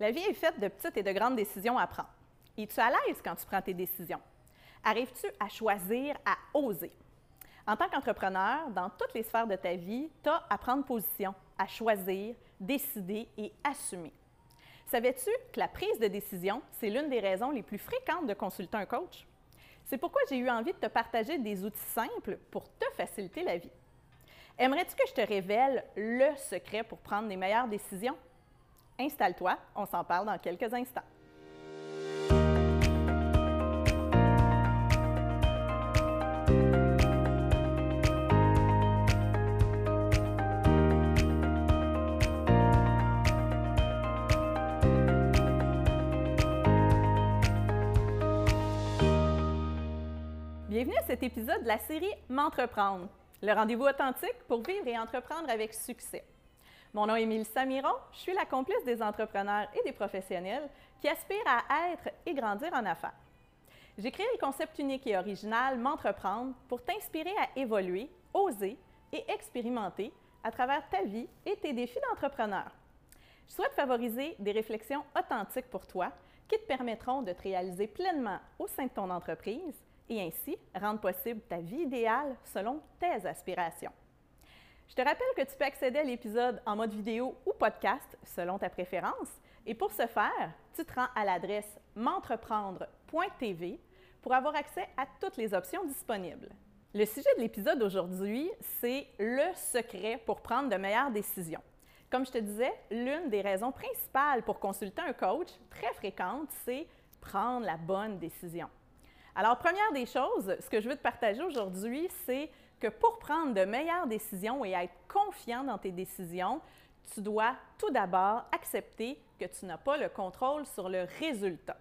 La vie est faite de petites et de grandes décisions à prendre. Es-tu à l'aise quand tu prends tes décisions? Arrives-tu à choisir, à oser? En tant qu'entrepreneur, dans toutes les sphères de ta vie, tu as à prendre position, à choisir, décider et assumer. Savais-tu que la prise de décision, c'est l'une des raisons les plus fréquentes de consulter un coach? C'est pourquoi j'ai eu envie de te partager des outils simples pour te faciliter la vie. Aimerais-tu que je te révèle le secret pour prendre les meilleures décisions? Installe-toi, on s'en parle dans quelques instants. Bienvenue à cet épisode de la série M'entreprendre, le rendez-vous authentique pour vivre et entreprendre avec succès. Mon nom est Mélissa Miron, je suis la complice des entrepreneurs et des professionnels qui aspirent à être et grandir en affaires. J'ai créé le concept unique et original M'entreprendre pour t'inspirer à évoluer, oser et expérimenter à travers ta vie et tes défis d'entrepreneur. Je souhaite favoriser des réflexions authentiques pour toi qui te permettront de te réaliser pleinement au sein de ton entreprise et ainsi rendre possible ta vie idéale selon tes aspirations. Je te rappelle que tu peux accéder à l'épisode en mode vidéo ou podcast selon ta préférence. Et pour ce faire, tu te rends à l'adresse m'entreprendre.tv pour avoir accès à toutes les options disponibles. Le sujet de l'épisode d'aujourd'hui, c'est le secret pour prendre de meilleures décisions. Comme je te disais, l'une des raisons principales pour consulter un coach, très fréquente, c'est prendre la bonne décision. Alors, première des choses, ce que je veux te partager aujourd'hui, c'est que pour prendre de meilleures décisions et être confiant dans tes décisions, tu dois tout d'abord accepter que tu n'as pas le contrôle sur le résultat.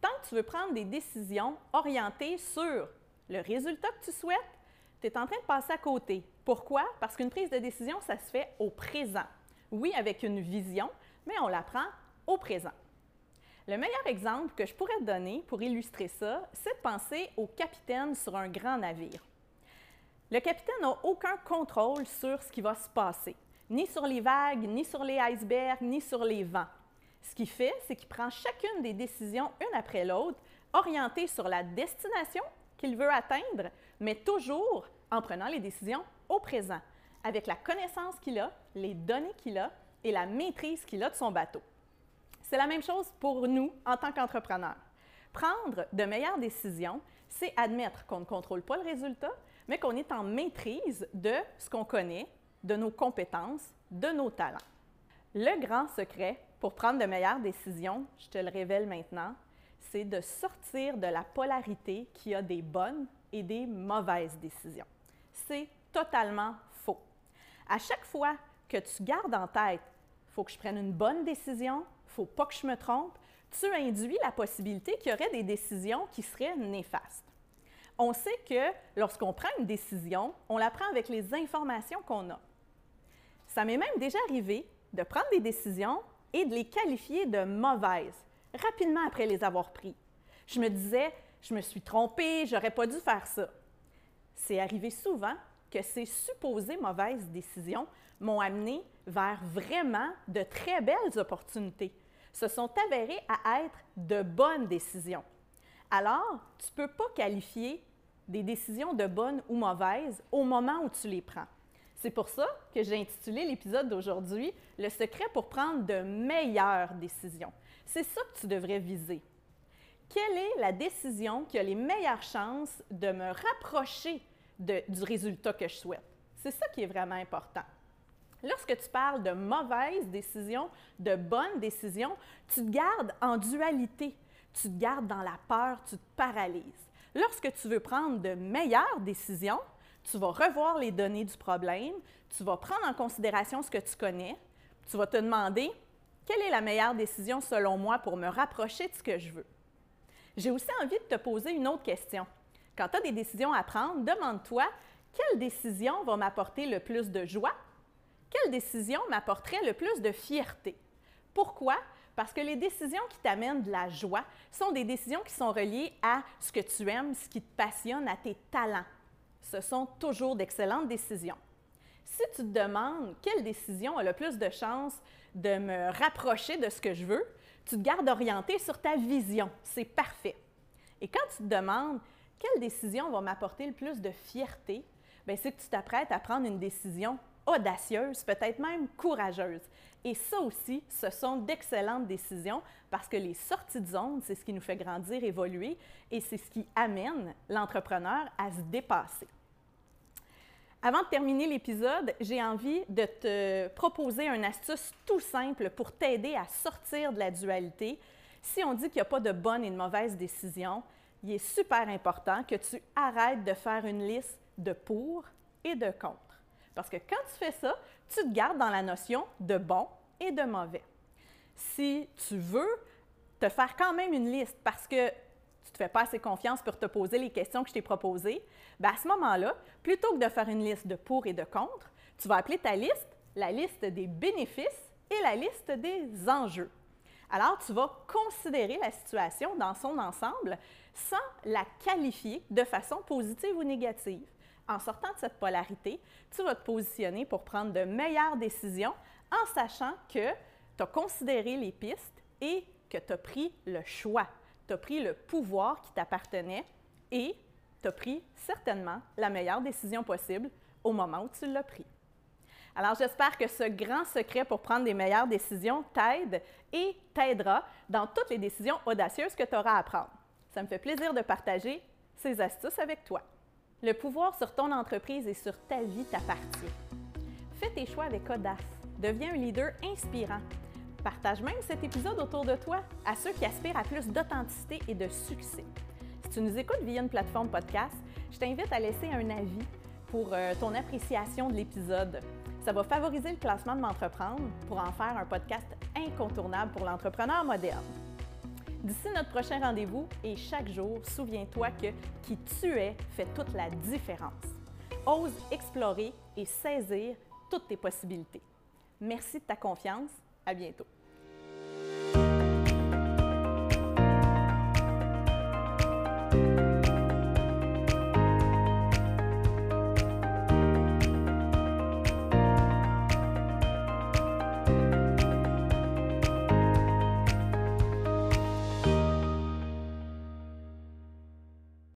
Tant que tu veux prendre des décisions orientées sur le résultat que tu souhaites, tu es en train de passer à côté. Pourquoi? Parce qu'une prise de décision, ça se fait au présent. Oui, avec une vision, mais on la prend au présent. Le meilleur exemple que je pourrais te donner pour illustrer ça, c'est de penser au capitaine sur un grand navire. Le capitaine n'a aucun contrôle sur ce qui va se passer, ni sur les vagues, ni sur les icebergs, ni sur les vents. Ce qu'il fait, c'est qu'il prend chacune des décisions une après l'autre, orientées sur la destination qu'il veut atteindre, mais toujours en prenant les décisions au présent, avec la connaissance qu'il a, les données qu'il a et la maîtrise qu'il a de son bateau. C'est la même chose pour nous en tant qu'entrepreneurs. Prendre de meilleures décisions, c'est admettre qu'on ne contrôle pas le résultat, mais qu'on est en maîtrise de ce qu'on connaît, de nos compétences, de nos talents. Le grand secret pour prendre de meilleures décisions, je te le révèle maintenant, c'est de sortir de la polarité qui a des bonnes et des mauvaises décisions. C'est totalement faux. À chaque fois que tu gardes en tête, faut que je prenne une bonne décision, faut pas que je me trompe, tu induis la possibilité qu'il y aurait des décisions qui seraient néfastes. On sait que lorsqu'on prend une décision, on la prend avec les informations qu'on a. Ça m'est même déjà arrivé de prendre des décisions et de les qualifier de mauvaises rapidement après les avoir prises. Je me disais, je me suis trompée, j'aurais pas dû faire ça. C'est arrivé souvent que ces supposées mauvaises décisions m'ont amené vers vraiment de très belles opportunités se sont avérées à être de bonnes décisions. Alors, tu ne peux pas qualifier des décisions de bonnes ou mauvaises au moment où tu les prends. C'est pour ça que j'ai intitulé l'épisode d'aujourd'hui Le secret pour prendre de meilleures décisions. C'est ça que tu devrais viser. Quelle est la décision qui a les meilleures chances de me rapprocher du résultat que je souhaite? C'est ça qui est vraiment important. Lorsque tu parles de mauvaises décisions, de bonnes décisions, tu te gardes en dualité. Tu te gardes dans la peur, tu te paralyses. Lorsque tu veux prendre de meilleures décisions, tu vas revoir les données du problème, tu vas prendre en considération ce que tu connais, tu vas te demander quelle est la meilleure décision selon moi pour me rapprocher de ce que je veux? J'ai aussi envie de te poser une autre question. Quand tu as des décisions à prendre, demande-toi quelle décision va m'apporter le plus de joie? Quelle décision m'apporterait le plus de fierté? Pourquoi? Parce que les décisions qui t'amènent de la joie sont des décisions qui sont reliées à ce que tu aimes, ce qui te passionne, à tes talents. Ce sont toujours d'excellentes décisions. Si tu te demandes quelle décision a le plus de chances de me rapprocher de ce que je veux, Tu te gardes orienté sur ta vision. C'est parfait. Et quand tu te demandes quelle décision va m'apporter le plus de fierté, ben, c'est que tu t'apprêtes à prendre une décision audacieuse, peut-être même courageuse. Et ça aussi, ce sont d'excellentes décisions parce que les sorties de zone, c'est ce qui nous fait grandir, évoluer et c'est ce qui amène l'entrepreneur à se dépasser. Avant de terminer l'épisode, j'ai envie de te proposer une astuce tout simple pour t'aider à sortir de la dualité. Si on dit qu'il n'y a pas de bonne et de mauvaise décision, il est super important que tu arrêtes de faire une liste de pour et de contre. Parce que quand tu fais ça, tu te gardes dans la notion de bon et de mauvais. Si tu veux te faire quand même une liste parce que tu ne te fais pas assez confiance pour te poser les questions que je t'ai proposées, bien à ce moment-là, plutôt que de faire une liste de pour et de contre, tu vas appeler ta liste la liste des bénéfices et la liste des enjeux. Alors, tu vas considérer la situation dans son ensemble sans la qualifier de façon positive ou négative en sortant de cette polarité, tu vas te positionner pour prendre de meilleures décisions en sachant que tu as considéré les pistes et que tu as pris le choix, tu as pris le pouvoir qui t'appartenait et tu as pris certainement la meilleure décision possible au moment où tu l'as pris. Alors j'espère que ce grand secret pour prendre des meilleures décisions t'aide et t'aidera dans toutes les décisions audacieuses que tu auras à prendre. Ça me fait plaisir de partager ces astuces avec toi. Le pouvoir sur ton entreprise et sur ta vie t'appartient. Fais tes choix avec audace. Deviens un leader inspirant. Partage même cet épisode autour de toi à ceux qui aspirent à plus d'authenticité et de succès. Si tu nous écoutes via une plateforme podcast, je t'invite à laisser un avis pour euh, ton appréciation de l'épisode. Ça va favoriser le classement de m'entreprendre pour en faire un podcast incontournable pour l'entrepreneur moderne. D'ici notre prochain rendez-vous et chaque jour, souviens-toi que qui tu es fait toute la différence. Ose explorer et saisir toutes tes possibilités. Merci de ta confiance. À bientôt.